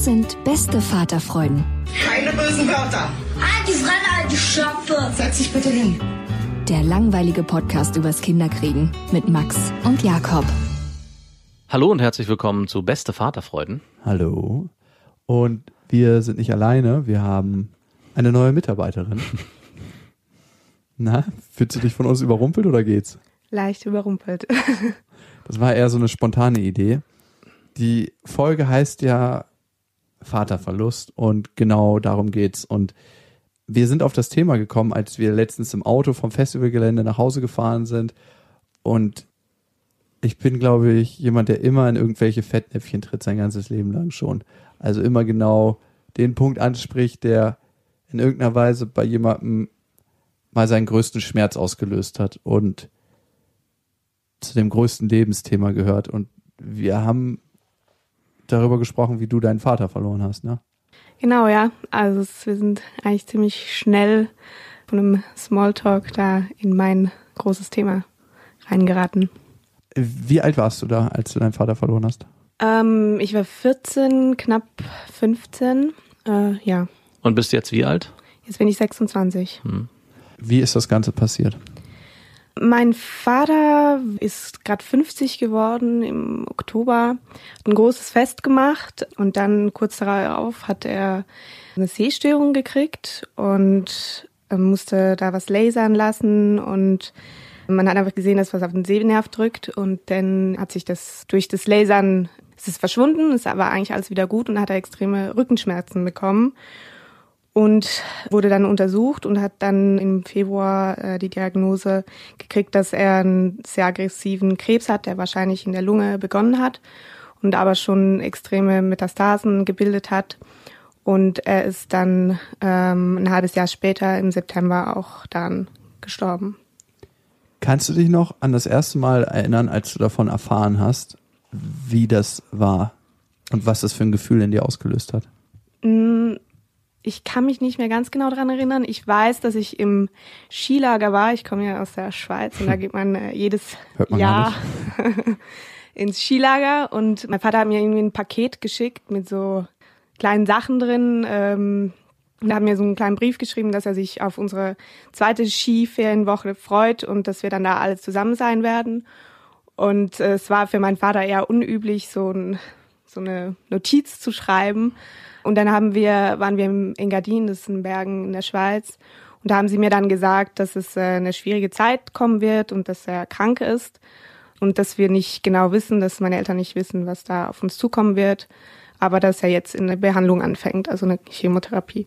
Das sind beste Vaterfreuden. Keine bösen Wörter. Die Fremde, die Schöpfe. Setz dich bitte hin. Der langweilige Podcast übers Kinderkriegen mit Max und Jakob. Hallo und herzlich willkommen zu Beste Vaterfreuden. Hallo. Und wir sind nicht alleine, wir haben eine neue Mitarbeiterin. Na, fühlst du dich von uns überrumpelt oder geht's? leicht überrumpelt. Das war eher so eine spontane Idee. Die Folge heißt ja Vaterverlust und genau darum geht's. Und wir sind auf das Thema gekommen, als wir letztens im Auto vom Festivalgelände nach Hause gefahren sind. Und ich bin, glaube ich, jemand, der immer in irgendwelche Fettnäpfchen tritt, sein ganzes Leben lang schon. Also immer genau den Punkt anspricht, der in irgendeiner Weise bei jemandem mal seinen größten Schmerz ausgelöst hat und zu dem größten Lebensthema gehört. Und wir haben darüber gesprochen, wie du deinen Vater verloren hast, ne? genau, ja. Also wir sind eigentlich ziemlich schnell von einem Smalltalk da in mein großes Thema reingeraten. Wie alt warst du da, als du deinen Vater verloren hast? Ähm, ich war 14, knapp 15. Äh, ja, Und bist jetzt wie alt? jetzt bin ich 26. Wie ist das Ganze passiert? Mein Vater ist gerade 50 geworden im Oktober, hat ein großes Fest gemacht und dann kurz darauf hat er eine Sehstörung gekriegt und musste da was lasern lassen und man hat einfach gesehen, dass was auf den Sehnerv drückt und dann hat sich das durch das Lasern, es ist verschwunden, ist aber eigentlich alles wieder gut und hat er extreme Rückenschmerzen bekommen und wurde dann untersucht und hat dann im Februar äh, die Diagnose gekriegt, dass er einen sehr aggressiven Krebs hat, der wahrscheinlich in der Lunge begonnen hat und aber schon extreme Metastasen gebildet hat. Und er ist dann ähm, ein halbes Jahr später im September auch dann gestorben. Kannst du dich noch an das erste Mal erinnern, als du davon erfahren hast, wie das war und was das für ein Gefühl in dir ausgelöst hat? Mm, Ich kann mich nicht mehr ganz genau dran erinnern. Ich weiß, dass ich im Skilager war. Ich komme ja aus der Schweiz und da geht man äh, jedes man Jahr ins Skilager. Und mein Vater hat mir irgendwie ein Paket geschickt mit so kleinen Sachen drin. Ähm, und hat mir so einen kleinen Brief geschrieben, dass er sich auf unsere zweite Skiferienwoche freut und dass wir dann da alle zusammen sein werden. Und äh, es war für meinen Vater eher unüblich, so, ein, so eine Notiz zu schreiben. Und dann haben wir, waren wir im Engadin, das ist in Bergen in der Schweiz. Und da haben sie mir dann gesagt, dass es äh, eine schwierige Zeit kommen wird und dass er krank ist. Und dass wir nicht genau wissen, dass meine Eltern nicht wissen, was da auf uns zukommen wird. Aber dass er jetzt in eine Behandlung anfängt, also eine Chemotherapie.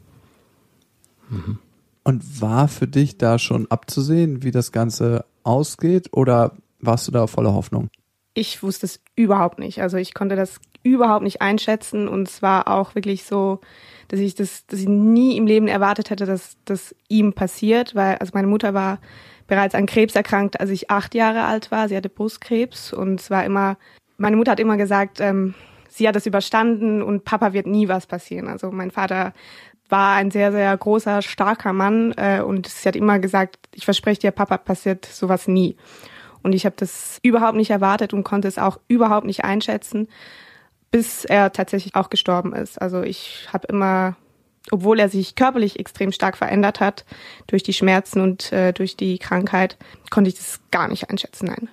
Und war für dich da schon abzusehen, wie das Ganze ausgeht oder warst du da voller Hoffnung? ich wusste es überhaupt nicht. Also ich konnte das überhaupt nicht einschätzen und es war auch wirklich so, dass ich das, dass ich nie im Leben erwartet hätte, dass das ihm passiert, weil also meine Mutter war bereits an Krebs erkrankt, als ich acht Jahre alt war. Sie hatte Brustkrebs und es war immer, meine Mutter hat immer gesagt, ähm, sie hat es überstanden und Papa wird nie was passieren. Also mein Vater war ein sehr, sehr großer, starker Mann äh, und sie hat immer gesagt, ich verspreche dir, Papa passiert sowas nie. Und ich habe das überhaupt nicht erwartet und konnte es auch überhaupt nicht einschätzen, bis er tatsächlich auch gestorben ist. Also ich habe immer, obwohl er sich körperlich extrem stark verändert hat durch die Schmerzen und äh, durch die Krankheit, konnte ich das gar nicht einschätzen. Nein.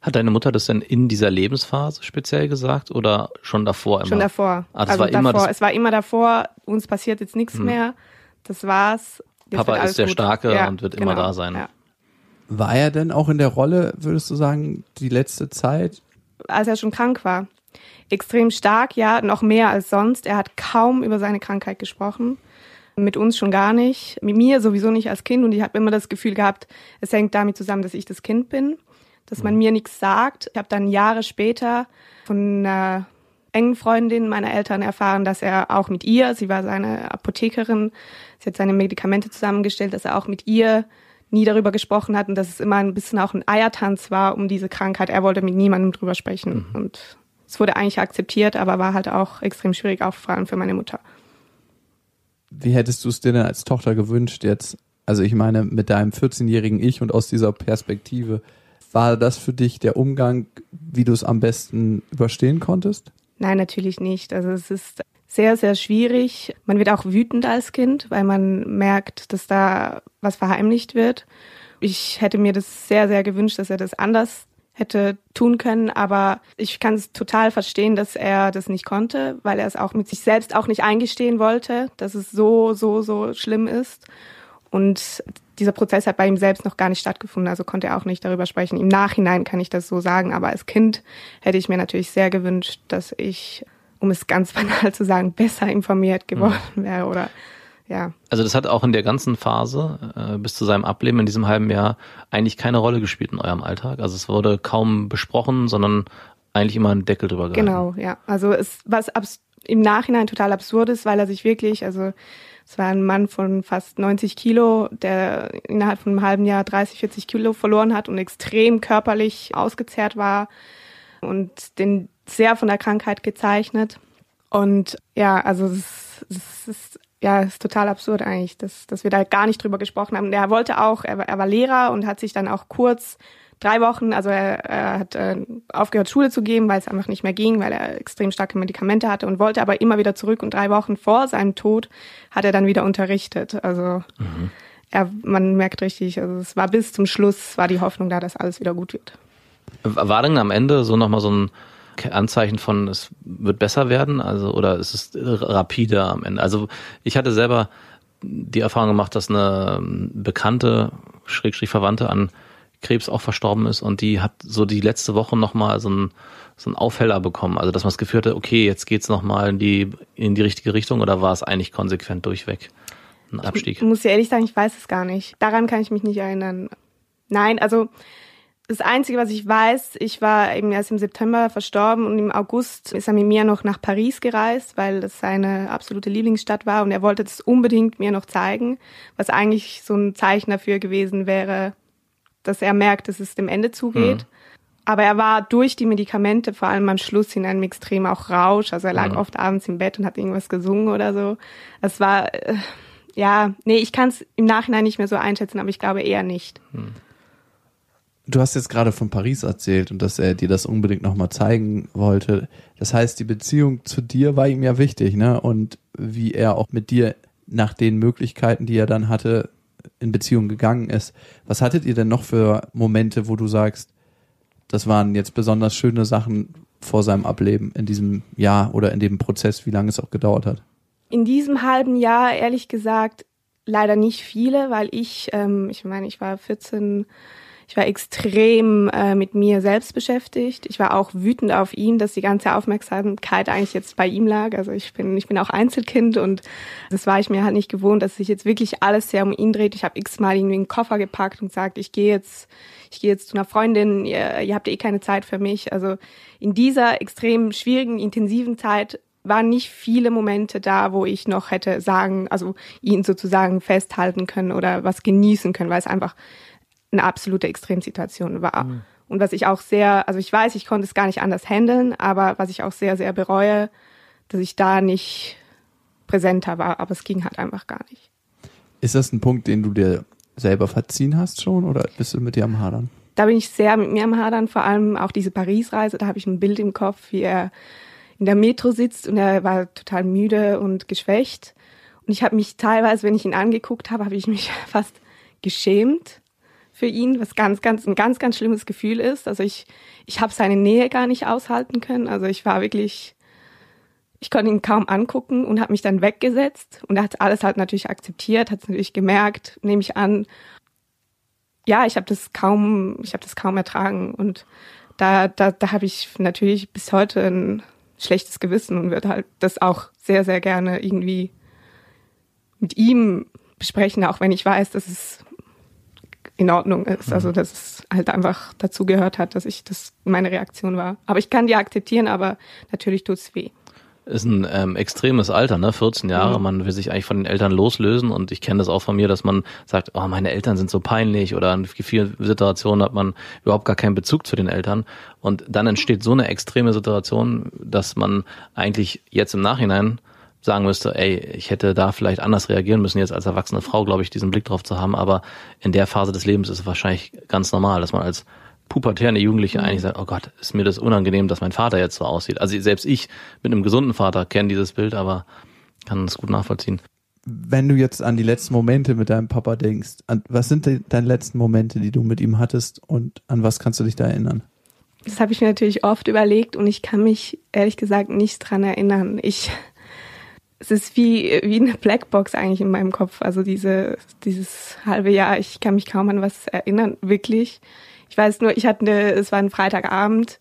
Hat deine Mutter das denn in dieser Lebensphase speziell gesagt oder schon davor immer? Schon davor. Ah, das also war davor. immer das, es war immer davor, uns passiert jetzt nichts mehr. Das war's. Jetzt Papa ist der gut. Starke Ja, und wird immer genau. da sein. Ja. War er denn auch in der Rolle, würdest du sagen, die letzte Zeit? Als er schon krank war. Extrem stark, ja, noch mehr als sonst. Er hat kaum über seine Krankheit gesprochen. Mit uns schon gar nicht. Mit mir sowieso nicht als Kind. Und ich habe immer das Gefühl gehabt, es hängt damit zusammen, dass ich das Kind bin. Dass man mir nichts sagt. Ich habe dann Jahre später von einer engen Freundin meiner Eltern erfahren, dass er auch mit ihr, sie war seine Apothekerin, sie hat seine Medikamente zusammengestellt, dass er auch mit ihr nie darüber gesprochen hat und dass es immer ein bisschen auch ein Eiertanz war um diese Krankheit. Er wollte mit niemandem drüber sprechen und es wurde eigentlich akzeptiert, aber war halt auch extrem schwierig, auch vor allem für meine Mutter. Wie hättest du es dir denn als Tochter gewünscht jetzt? Also ich meine, mit deinem 14-jährigen Ich und aus dieser Perspektive, war das für dich der Umgang, wie du es am besten überstehen konntest? Nein, natürlich nicht. Also es ist sehr, sehr schwierig. Man wird auch wütend als Kind, weil man merkt, dass da was verheimlicht wird. Ich hätte mir das sehr, sehr gewünscht, dass er das anders hätte tun können, aber ich kann es total verstehen, dass er das nicht konnte, weil er es auch mit sich selbst auch nicht eingestehen wollte, dass es so, so, so schlimm ist. Und dieser Prozess hat bei ihm selbst noch gar nicht stattgefunden, also konnte er auch nicht darüber sprechen. Im Nachhinein kann ich das so sagen, aber als Kind hätte ich mir natürlich sehr gewünscht, dass ich, um es ganz banal zu sagen, besser informiert geworden wäre oder ja. Also das hat auch in der ganzen Phase äh, bis zu seinem Ableben in diesem halben Jahr eigentlich keine Rolle gespielt in eurem Alltag. Also es wurde kaum besprochen, sondern eigentlich immer ein Deckel drüber gehalten. Genau, ja. Also es was abs im Nachhinein total absurd ist, weil er sich wirklich, also es war ein Mann von fast 90 Kilo, der innerhalb von einem halben Jahr 30, 40 Kilo verloren hat und extrem körperlich ausgezehrt war und den sehr von der Krankheit gezeichnet. Und ja, also es, es ist ja, es ist total absurd eigentlich, dass, dass wir da gar nicht drüber gesprochen haben. Er wollte auch, er, war- er war Lehrer und hat sich dann auch kurz drei Wochen, also er, er hat äh, aufgehört, Schule zu geben, weil es einfach nicht mehr ging, weil er extrem starke Medikamente hatte und wollte aber immer wieder zurück. Und drei Wochen vor seinem Tod hat er dann wieder unterrichtet. Also er, man merkt richtig, also es war bis zum Schluss, war die Hoffnung da, dass alles wieder gut wird. War denn am Ende so nochmal so ein Anzeichen von, es wird besser werden? Also, oder ist es rapide am Ende? Also, ich hatte selber die Erfahrung gemacht, dass eine ähm, bekannte, schrägstrich Verwandte an Krebs auch verstorben ist und die hat so die letzte Woche nochmal so ein so Aufheller bekommen. Also, dass man das Gefühl hatte, okay, jetzt geht's nochmal in die, in die richtige Richtung oder war es eigentlich konsequent durchweg? Ein Abstieg. Ich muss dir ehrlich sagen, ich weiß es gar nicht. Daran kann ich mich nicht erinnern. Nein, also das Einzige, was ich weiß, ich war eben erst im September verstorben und im August ist er mit mir noch nach Paris gereist, weil das seine absolute Lieblingsstadt war und er wollte das unbedingt mir noch zeigen, was eigentlich so ein Zeichen dafür gewesen wäre, dass er merkt, dass es dem Ende zugeht. Aber er war durch die Medikamente, vor allem am Schluss, in einem extrem auch Rausch. Also er lag oft abends im Bett und hat irgendwas gesungen oder so. Es war, äh, ja, nee, ich kann es im Nachhinein nicht mehr so einschätzen, aber ich glaube eher nicht. Du hast jetzt gerade von Paris erzählt und dass er dir das unbedingt nochmal zeigen wollte. Das heißt, die Beziehung zu dir war ihm ja wichtig, ne? Und wie er auch mit dir nach den Möglichkeiten, die er dann hatte, in Beziehung gegangen ist. Was hattet ihr denn noch für Momente, wo du sagst, das waren jetzt besonders schöne Sachen vor seinem Ableben in diesem Jahr oder in dem Prozess, wie lange es auch gedauert hat? In diesem halben Jahr, ehrlich gesagt, leider nicht viele, weil ich, ähm, ich meine, ich war 14, ich war extrem äh, mit mir selbst beschäftigt. Ich war auch wütend auf ihn, dass die ganze Aufmerksamkeit eigentlich jetzt bei ihm lag. Also ich bin, ich bin auch Einzelkind und das war ich mir halt nicht gewohnt, dass sich jetzt wirklich alles sehr um ihn dreht. Ich habe x-mal irgendwie einen Koffer gepackt und gesagt, ich gehe jetzt, ich gehe jetzt zu einer Freundin, ihr, ihr habt eh keine Zeit für mich. Also in dieser extrem schwierigen, intensiven Zeit waren nicht viele Momente da, wo ich noch hätte sagen, also ihn sozusagen festhalten können oder was genießen können, weil es einfach eine absolute Extremsituation war. Und was ich auch sehr, also ich weiß, ich konnte es gar nicht anders handeln, aber was ich auch sehr, sehr bereue, dass ich da nicht präsenter war, aber es ging halt einfach gar nicht. Ist das ein Punkt, den du dir selber verziehen hast schon oder bist du mit dir am Hadern? Da bin ich sehr mit mir am Hadern, vor allem auch diese Paris-Reise, da habe ich ein Bild im Kopf, wie er in der Metro sitzt und er war total müde und geschwächt. Und ich habe mich teilweise, wenn ich ihn angeguckt habe, habe ich mich fast geschämt für ihn, was ganz, ganz, ein ganz, ganz schlimmes Gefühl ist. Also ich, ich habe seine Nähe gar nicht aushalten können. Also ich war wirklich, ich konnte ihn kaum angucken und habe mich dann weggesetzt. Und er hat alles halt natürlich akzeptiert, hat es natürlich gemerkt, nehme ich an. Ja, ich habe das kaum, ich habe das kaum ertragen. Und da, da, da habe ich natürlich bis heute ein schlechtes Gewissen und würde halt das auch sehr, sehr gerne irgendwie mit ihm besprechen, auch wenn ich weiß, dass es in Ordnung ist. Also dass es halt einfach dazu gehört hat, dass ich das meine Reaktion war. Aber ich kann die akzeptieren, aber natürlich tut's weh. Ist ein ähm, extremes Alter, ne? 14 Jahre. Mhm. Man will sich eigentlich von den Eltern loslösen und ich kenne das auch von mir, dass man sagt, oh, meine Eltern sind so peinlich oder in vielen Situationen hat man überhaupt gar keinen Bezug zu den Eltern und dann entsteht so eine extreme Situation, dass man eigentlich jetzt im Nachhinein sagen müsste, ey, ich hätte da vielleicht anders reagieren müssen, jetzt als erwachsene Frau, glaube ich, diesen Blick drauf zu haben, aber in der Phase des Lebens ist es wahrscheinlich ganz normal, dass man als pubertärende Jugendliche eigentlich sagt, oh Gott, ist mir das unangenehm, dass mein Vater jetzt so aussieht. Also selbst ich mit einem gesunden Vater kenne dieses Bild, aber kann es gut nachvollziehen. Wenn du jetzt an die letzten Momente mit deinem Papa denkst, an, was sind de- deine letzten Momente, die du mit ihm hattest und an was kannst du dich da erinnern? Das habe ich mir natürlich oft überlegt und ich kann mich ehrlich gesagt nicht dran erinnern. Ich, es ist wie, wie eine Blackbox eigentlich in meinem Kopf. Also diese, dieses halbe Jahr, ich kann mich kaum an was erinnern, wirklich. Ich weiß nur, ich hatte, eine, es war ein Freitagabend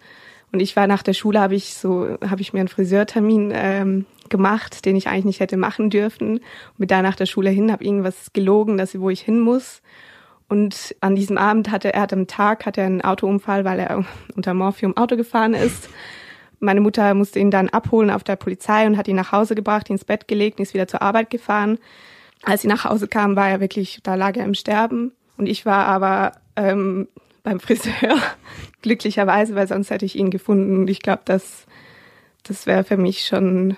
und ich war nach der Schule, habe ich so, habe ich mir einen Friseurtermin ähm, gemacht, den ich eigentlich nicht hätte machen dürfen. Und bin da nach der Schule hin, habe irgendwas gelogen, dass wo ich hin muss. Und an diesem Abend hatte er, hat am Tag, hatte er einen Autounfall, weil er unter Morphium Auto gefahren ist. Meine Mutter musste ihn dann abholen auf der Polizei und hat ihn nach Hause gebracht, ins Bett gelegt und ist wieder zur Arbeit gefahren. Als sie nach Hause kam, war er wirklich, da lag er im Sterben. Und ich war aber ähm, beim Friseur, glücklicherweise, weil sonst hätte ich ihn gefunden. Und ich glaube, das, das wäre für mich schon,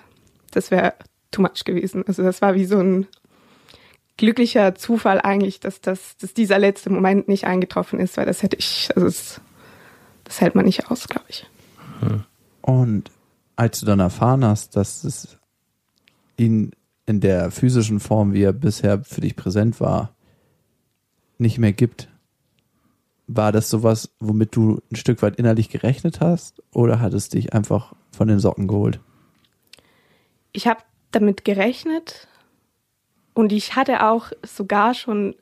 das wäre too much gewesen. Also das war wie so ein glücklicher Zufall eigentlich, dass, das, dass dieser letzte Moment nicht eingetroffen ist, weil das hätte ich, also das, das hält man nicht aus, glaube ich. Und als du dann erfahren hast, dass es ihn in der physischen Form, wie er bisher für dich präsent war, nicht mehr gibt, war das sowas, womit du ein Stück weit innerlich gerechnet hast oder hat es dich einfach von den Socken geholt? Ich habe damit gerechnet und ich hatte auch sogar schon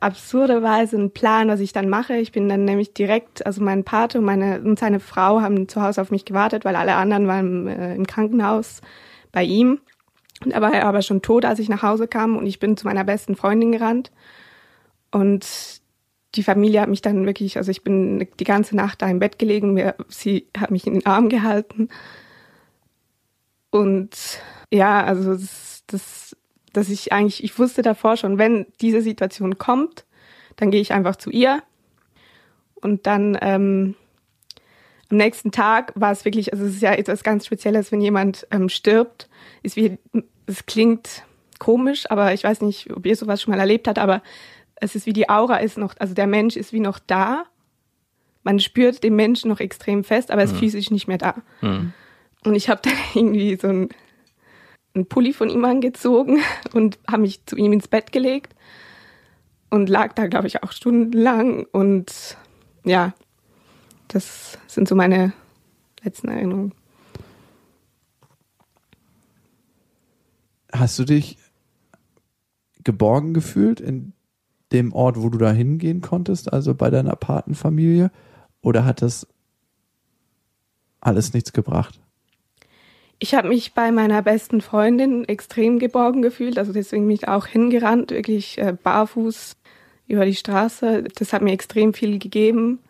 absurderweise einen Plan, was ich dann mache. Ich bin dann nämlich direkt, also mein Pate und, meine, und seine Frau haben zu Hause auf mich gewartet, weil alle anderen waren äh, im Krankenhaus bei ihm. Und er war aber schon tot, als ich nach Hause kam und ich bin zu meiner besten Freundin gerannt. Und die Familie hat mich dann wirklich, also ich bin die ganze Nacht da im Bett gelegen, mir, sie hat mich in den Arm gehalten. Und ja, also das, das, dass ich eigentlich, ich wusste davor schon, wenn diese Situation kommt, dann gehe ich einfach zu ihr. Und dann ähm, am nächsten Tag war es wirklich, also es ist ja etwas ganz Spezielles, wenn jemand ähm, stirbt, ist wie, es klingt komisch, aber ich weiß nicht, ob ihr sowas schon mal erlebt habt, aber es ist wie die Aura ist noch, also der Mensch ist wie noch da. Man spürt den Menschen noch extrem fest, aber er ist physisch nicht mehr da. Und ich habe dann irgendwie so ein, einen Pulli von ihm angezogen und habe mich zu ihm ins Bett gelegt und lag da, glaube ich, auch stundenlang. Und ja, das sind so meine letzten Erinnerungen. Hast du dich geborgen gefühlt in dem Ort, wo du da hingehen konntest, also bei deiner Patenfamilie? Oder hat das alles nichts gebracht? Ich habe mich bei meiner besten Freundin extrem geborgen gefühlt, also deswegen bin ich auch hingerannt, wirklich äh, barfuß über die Straße. Das hat mir extrem viel gegeben,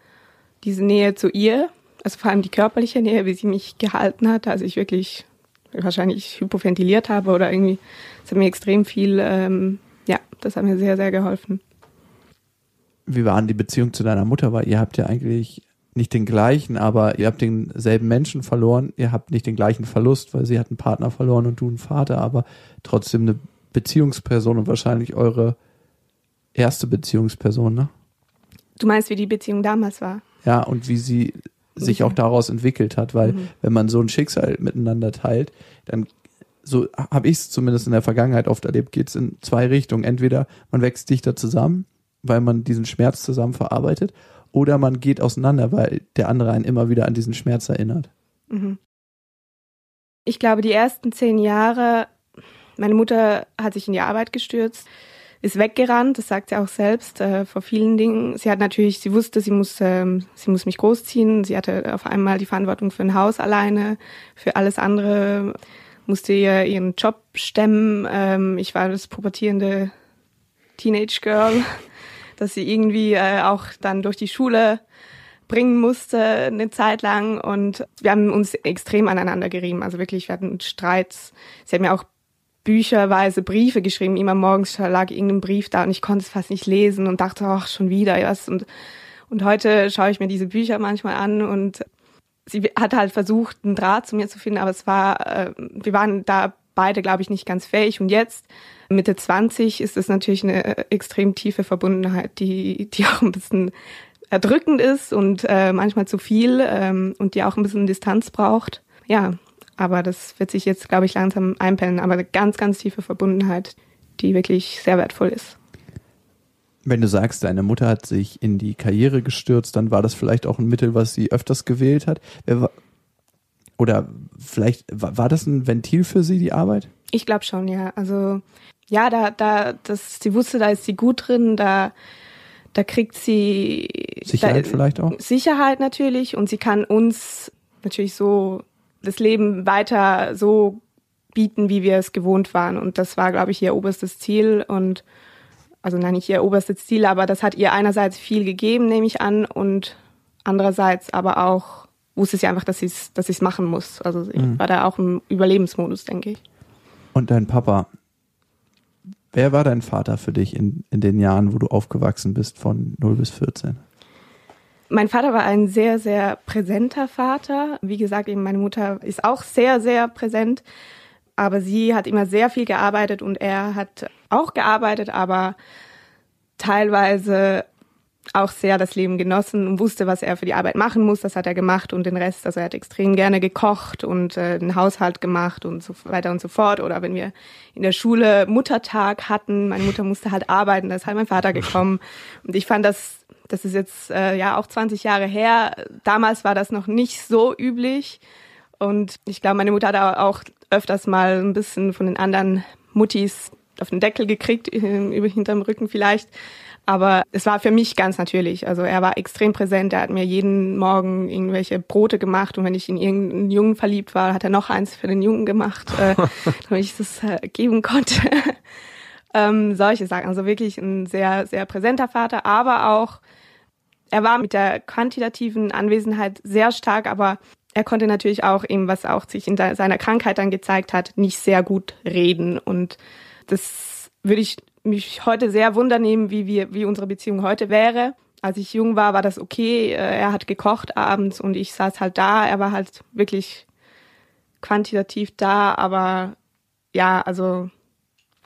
diese Nähe zu ihr, also vor allem die körperliche Nähe, wie sie mich gehalten hat, also ich wirklich wahrscheinlich hypoventiliert habe oder irgendwie, das hat mir extrem viel, ähm, ja, das hat mir sehr, sehr geholfen. Wie war denn die Beziehung zu deiner Mutter? Weil ihr habt ja eigentlich nicht den gleichen, aber ihr habt denselben Menschen verloren. Ihr habt nicht den gleichen Verlust, weil sie hat einen Partner verloren und du einen Vater, aber trotzdem eine Beziehungsperson und wahrscheinlich eure erste Beziehungsperson, ne? Du meinst, wie die Beziehung damals war? Ja, und wie sie sich auch daraus entwickelt hat, weil wenn man so ein Schicksal miteinander teilt, dann so habe ich es zumindest in der Vergangenheit oft erlebt, geht es in zwei Richtungen. Entweder man wächst dichter zusammen weil man diesen Schmerz zusammen verarbeitet, oder man geht auseinander, weil der andere einen immer wieder an diesen Schmerz erinnert. Mhm. Ich glaube, die ersten zehn Jahre, meine Mutter hat sich in die Arbeit gestürzt, ist weggerannt, das sagt sie auch selbst, äh, vor vielen Dingen. Sie hat natürlich, sie wusste, sie muss, ähm, sie muss mich großziehen. Sie hatte auf einmal die Verantwortung für ein Haus alleine, für alles andere musste ihr ihren Job stemmen. Ähm, ich war das pubertierende Teenage Girl, dass sie irgendwie äh, auch dann durch die Schule bringen musste eine Zeit lang und wir haben uns extrem aneinander gerieben. Also wirklich, wir hatten Streits. Sie hat mir auch bücherweise Briefe geschrieben. Immer morgens lag irgendein Brief da und ich konnte es fast nicht lesen und dachte, ach, schon wieder was. Und, und heute schaue ich mir diese Bücher manchmal an und sie hat halt versucht, einen Draht zu mir zu finden, aber es war, äh, wir waren da beide, glaube ich, nicht ganz fähig. Und jetzt, Mitte 20, ist es natürlich eine extrem tiefe Verbundenheit, die, die auch ein bisschen erdrückend ist und äh, manchmal zu viel ähm, und die auch ein bisschen Distanz braucht. Ja, aber das wird sich jetzt, glaube ich, langsam einpennen. Aber eine ganz, ganz tiefe Verbundenheit, die wirklich sehr wertvoll ist. Wenn du sagst, deine Mutter hat sich in die Karriere gestürzt, dann war das vielleicht auch ein Mittel, was sie öfters gewählt hat. Oder vielleicht war das ein Ventil für sie, die Arbeit? Ich glaube schon, ja. Also ja, da, da, das, sie wusste, da ist sie gut drin, da, da kriegt sie Sicherheit da, vielleicht auch. Sicherheit natürlich und sie kann uns natürlich so das Leben weiter so bieten, wie wir es gewohnt waren. Und das war, glaube ich, ihr oberstes Ziel. Und also nein, nicht ihr oberstes Ziel, aber das hat ihr einerseits viel gegeben, nehme ich an, und andererseits aber auch wusste sie einfach, dass sie es dass machen muss. Also ich mhm. war da auch im Überlebensmodus, denke ich. Und dein Papa, wer war dein Vater für dich in, in den Jahren, wo du aufgewachsen bist, von 0 bis 14? Mein Vater war ein sehr, sehr präsenter Vater. Wie gesagt, eben meine Mutter ist auch sehr, sehr präsent. Aber sie hat immer sehr viel gearbeitet und er hat auch gearbeitet, aber teilweise auch sehr das Leben genossen und wusste, was er für die Arbeit machen muss. Das hat er gemacht und den Rest, also er hat extrem gerne gekocht und äh, den Haushalt gemacht und so weiter und so fort. Oder wenn wir in der Schule Muttertag hatten, meine Mutter musste halt arbeiten, da ist halt mein Vater gekommen. Und ich fand das das ist jetzt äh, ja auch 20 Jahre her. Damals war das noch nicht so üblich. Und ich glaube, meine Mutter hat auch öfters mal ein bisschen von den anderen Muttis auf den Deckel gekriegt, über hinterm Rücken vielleicht. Aber es war für mich ganz natürlich. Also er war extrem präsent. Er hat mir jeden Morgen irgendwelche Brote gemacht. Und wenn ich in irgendeinen Jungen verliebt war, hat er noch eins für den Jungen gemacht, äh, damit ich das äh, geben konnte. ähm, solche Sachen. Also wirklich ein sehr, sehr präsenter Vater, aber auch, er war mit der quantitativen Anwesenheit sehr stark, aber er konnte natürlich auch eben, was auch sich in seiner Krankheit dann gezeigt hat, nicht sehr gut reden. Und das würde ich mich heute sehr wundernehmen, wie wir, wie unsere Beziehung heute wäre. Als ich jung war, war das okay. Äh, er hat gekocht abends und ich saß halt da. Er war halt wirklich quantitativ da, aber ja, also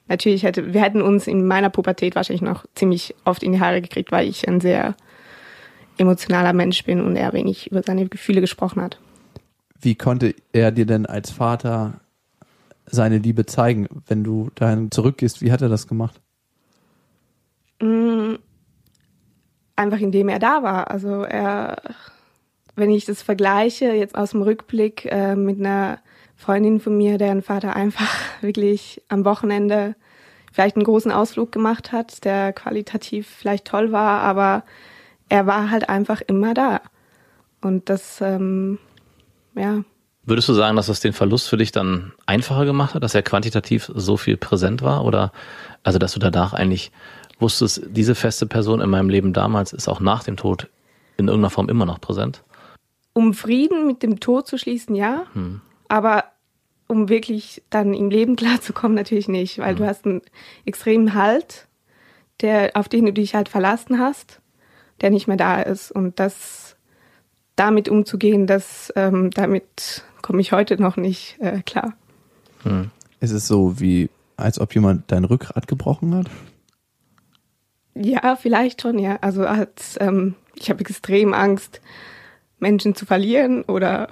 natürlich hätte, wir hätten uns in meiner Pubertät wahrscheinlich noch ziemlich oft in die Haare gekriegt, weil ich ein sehr emotionaler Mensch bin und er wenig über seine Gefühle gesprochen hat. Wie konnte er dir denn als Vater seine Liebe zeigen, wenn du dahin zurückgehst? Wie hat er das gemacht? Mm, einfach indem er da war. Also er, wenn ich das vergleiche, jetzt aus dem Rückblick äh, mit einer Freundin von mir, deren Vater einfach wirklich am Wochenende vielleicht einen großen Ausflug gemacht hat, der qualitativ vielleicht toll war, aber er war halt einfach immer da. Und das, ähm, ja. Würdest du sagen, dass das den Verlust für dich dann einfacher gemacht hat, dass er quantitativ so viel präsent war? Oder also dass du danach eigentlich wusstest, diese feste Person in meinem Leben damals ist auch nach dem Tod in irgendeiner Form immer noch präsent? Um Frieden mit dem Tod zu schließen, ja. Hm. Aber um wirklich dann im Leben klarzukommen, natürlich nicht, weil mhm. du hast einen extremen Halt, der, auf den du dich halt verlassen hast, der nicht mehr da ist. Und das damit umzugehen, das ähm, damit komme ich heute noch nicht äh, klar. Mhm. Ist es so wie, als ob jemand dein Rückgrat gebrochen hat? Ja, vielleicht schon, ja. Also als, ähm, ich habe extrem Angst, Menschen zu verlieren oder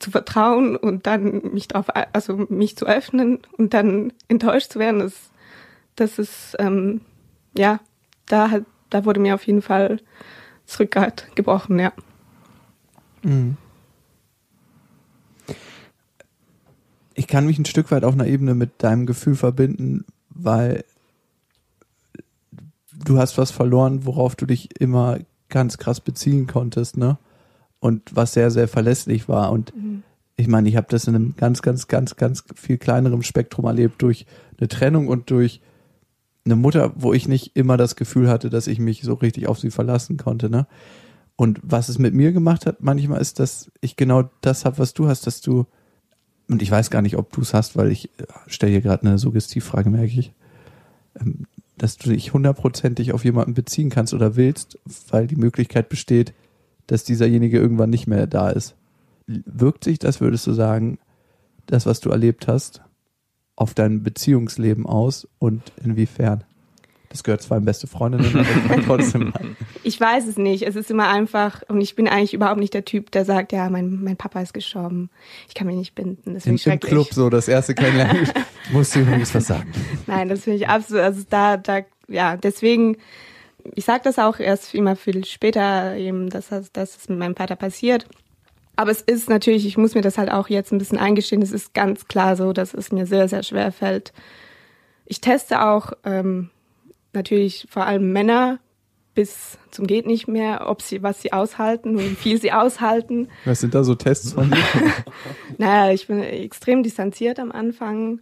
zu vertrauen und dann mich drauf, also mich zu öffnen und dann enttäuscht zu werden, das, das ist, ähm, ja, da, hat, da wurde mir auf jeden Fall das Rückgrat gebrochen, ja. Ich kann mich ein Stück weit auf einer Ebene mit deinem Gefühl verbinden, weil du hast was verloren, worauf du dich immer ganz krass beziehen konntest, ne? Und was sehr, sehr verlässlich war. Und ich meine, ich habe das in einem ganz, ganz, ganz, ganz viel kleineren Spektrum erlebt durch eine Trennung und durch eine Mutter, wo ich nicht immer das Gefühl hatte, dass ich mich so richtig auf sie verlassen konnte, ne? Und was es mit mir gemacht hat, manchmal ist, dass ich genau das habe, was du hast, dass du, und ich weiß gar nicht, ob du es hast, weil ich stelle hier gerade eine Suggestivfrage, merke ich, ähm, dass du dich hundertprozentig auf jemanden beziehen kannst oder willst, weil die Möglichkeit besteht, dass dieserjenige irgendwann nicht mehr da ist. Wirkt sich das, würdest du sagen, das, was du erlebt hast, auf dein Beziehungsleben aus und inwiefern? Das gehört zwar in beste Freundinnen, aber trotzdem. Ich weiß es nicht. Es ist immer einfach und ich bin eigentlich überhaupt nicht der Typ, der sagt, ja, mein, mein Papa ist gestorben. Ich kann mich nicht binden. Das finde ich Im. Club so, das erste Kennenlernen. Musst du übrigens was sagen. Nein, das finde ich absolut, also da, da, ja, deswegen, ich sage das auch erst immer viel später, eben, dass, das- dass mit meinem Vater passiert. Aber es ist natürlich, ich muss mir das halt auch jetzt ein bisschen eingestehen, es ist ganz klar so, dass es mir sehr, sehr schwer fällt. Ich teste auch ähm, natürlich vor allem Männer bis zum geht nicht mehr, ob sie was sie aushalten und wie viel sie aushalten. Was sind da so Tests von dir? Naja, ich bin extrem distanziert am Anfang.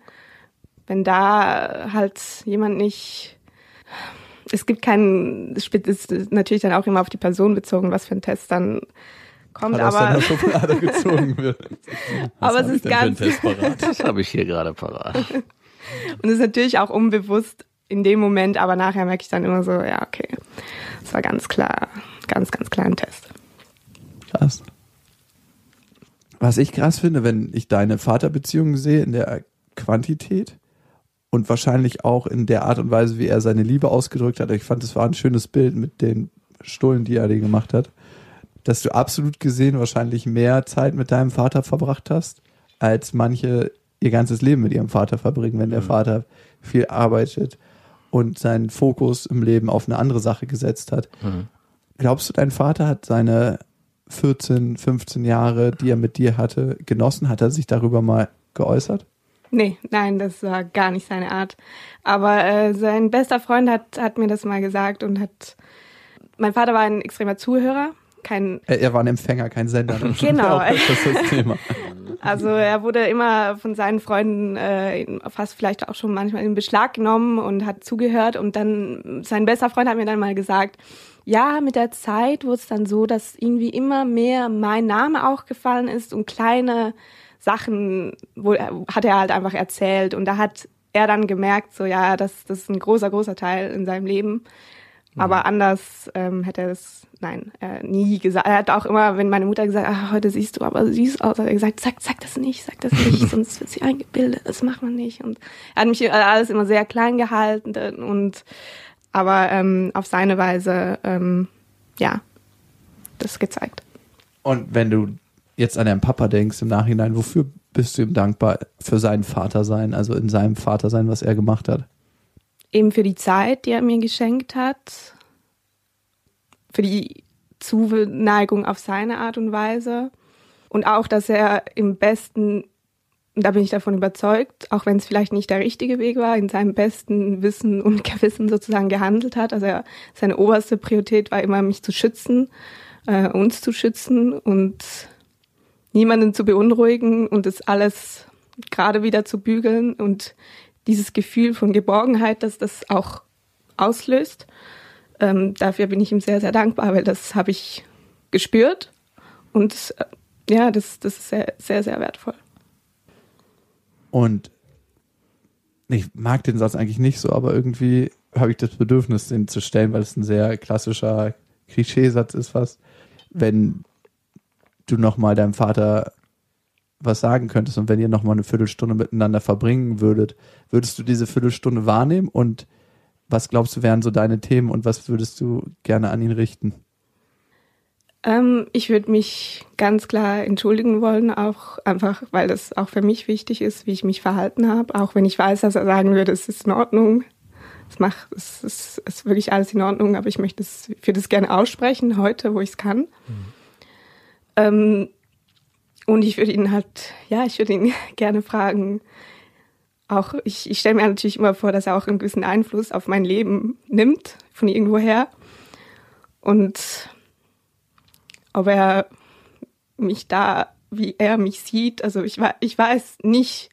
Wenn da halt jemand nicht. Es gibt keinen. Es ist natürlich dann auch immer auf die Person bezogen, was für ein Test dann kommt. Aus deiner Aber, Schublade gezogen wird. aber es ist ganz. Das habe ich hier gerade parat. Und es ist natürlich auch unbewusst in dem Moment, aber nachher merke ich dann immer so, ja, okay. Das war ganz klar, ganz, ganz klar ein Test. Krass. Was ich krass finde, wenn ich deine Vaterbeziehung sehe in der Quantität und wahrscheinlich auch in der Art und Weise, wie er seine Liebe ausgedrückt hat. Ich fand, es war ein schönes Bild mit den Stullen, die er dir gemacht hat, dass du absolut gesehen wahrscheinlich mehr Zeit mit deinem Vater verbracht hast, als manche ihr ganzes Leben mit ihrem Vater verbringen, wenn der Vater viel arbeitet und seinen Fokus im Leben auf eine andere Sache gesetzt hat. Glaubst du, dein Vater hat seine 14, 15 Jahre, die er mit dir hatte, genossen? Hat er sich darüber mal geäußert? Nee, nein, das war gar nicht seine Art. Aber äh, sein bester Freund hat, hat mir das mal gesagt und hat. Mein Vater war ein extremer Zuhörer, kein Er, er war ein Empfänger, kein Sender. Genau. das ist das Thema. Also er wurde immer von seinen Freunden äh, fast vielleicht auch schon manchmal in Beschlag genommen und hat zugehört. Und dann sein bester Freund hat mir dann mal gesagt, ja, mit der Zeit wurde es dann so, dass irgendwie immer mehr mein Name auch gefallen ist und kleine Sachen wo, hat er halt einfach erzählt. Und da hat er dann gemerkt, so ja, das, das ist ein großer, großer Teil in seinem Leben. Aber anders ähm, hätte er es, nein, äh, nie gesagt. Er hat auch immer, wenn meine Mutter gesagt hat, ah, heute siehst du aber süß aus, hat er gesagt, sag, sag das nicht, sag das nicht, sonst wird sie eingebildet, das macht man nicht. Und er hat mich äh, alles immer sehr klein gehalten und aber ähm, auf seine Weise, ähm, ja, das gezeigt. Und wenn du jetzt an deinen Papa denkst im Nachhinein, wofür bist du ihm dankbar für sein Vatersein, also in seinem Vatersein, was er gemacht hat? Eben für die Zeit, die er mir geschenkt hat, für die Zuneigung auf seine Art und Weise und auch, dass er im besten, da bin ich davon überzeugt, auch wenn es vielleicht nicht der richtige Weg war, in seinem besten Wissen und Gewissen sozusagen gehandelt hat. Also er, seine oberste Priorität war immer, mich zu schützen, äh, uns zu schützen und niemanden zu beunruhigen und das alles gerade wieder zu bügeln und dieses Gefühl von Geborgenheit, dass das auch auslöst. Ähm, dafür bin ich ihm sehr, sehr dankbar, weil das habe ich gespürt und äh, ja, das, das ist sehr, sehr, sehr wertvoll. Und ich mag den Satz eigentlich nicht so, aber irgendwie habe ich das Bedürfnis, den zu stellen, weil es ein sehr klassischer Klischeesatz ist fast. Wenn du nochmal deinem Vater was sagen könntest und wenn ihr nochmal eine Viertelstunde miteinander verbringen würdet, würdest du diese Viertelstunde wahrnehmen und was glaubst du wären so deine Themen und was würdest du gerne an ihn richten? Ähm, ich würde mich ganz klar entschuldigen wollen, auch einfach, weil das auch für mich wichtig ist, wie ich mich verhalten habe. Auch wenn ich weiß, dass er sagen würde, es ist in Ordnung. es macht, es ist, ist wirklich alles in Ordnung, aber ich möchte es, würde es gerne aussprechen heute, wo ich es kann. Ähm, und ich würde ihn halt, ja, ich würde ihn gerne fragen, auch, ich, ich stelle mir natürlich immer vor, dass er auch einen gewissen Einfluss auf mein Leben nimmt, von irgendwoher. Und ob er mich da, wie er mich sieht, also ich, ich weiß nicht,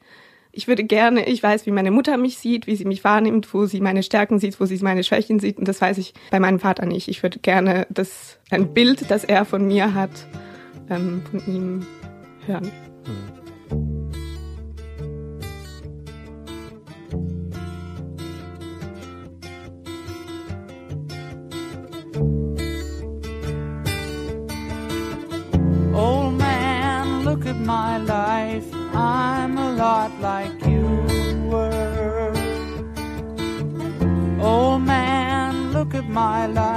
ich würde gerne, ich weiß, wie meine Mutter mich sieht, wie sie mich wahrnimmt, wo sie meine Stärken sieht, wo sie meine Schwächen sieht. Und das weiß ich bei meinem Vater nicht. Ich würde gerne das, ein Bild, das er von mir hat, ähm, von ihm hören. Old my life. I'm a lot like you were. Old man, look at my life.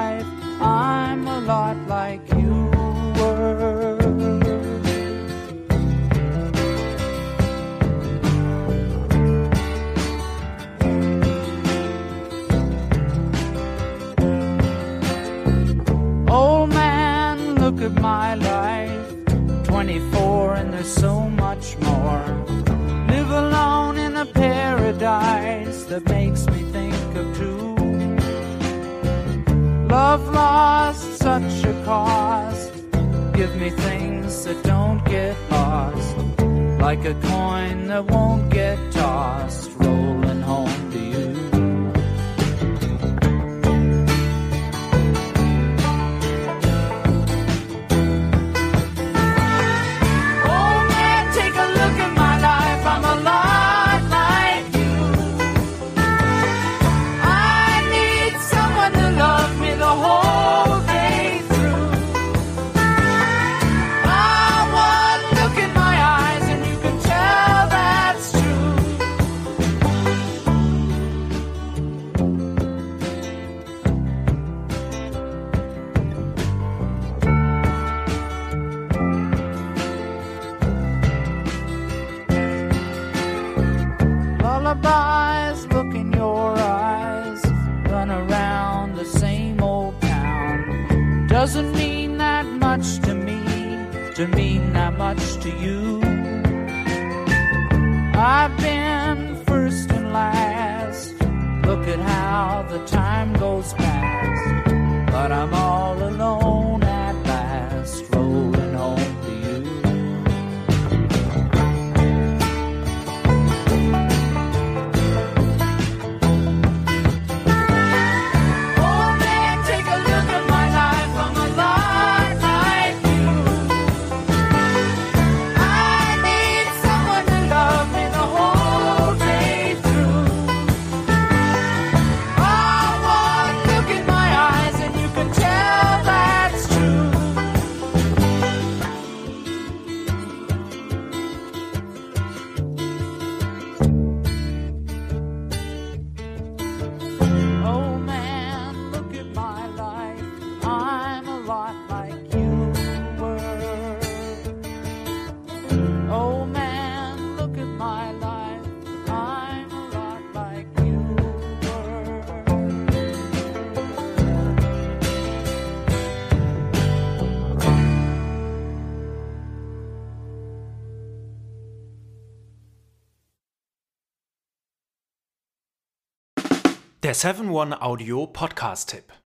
Like a coin that won't get tossed. To mean that much to you. I've been first and last. Look at how the time goes past. But I'm all Der 7-One-Audio-Podcast-Tipp.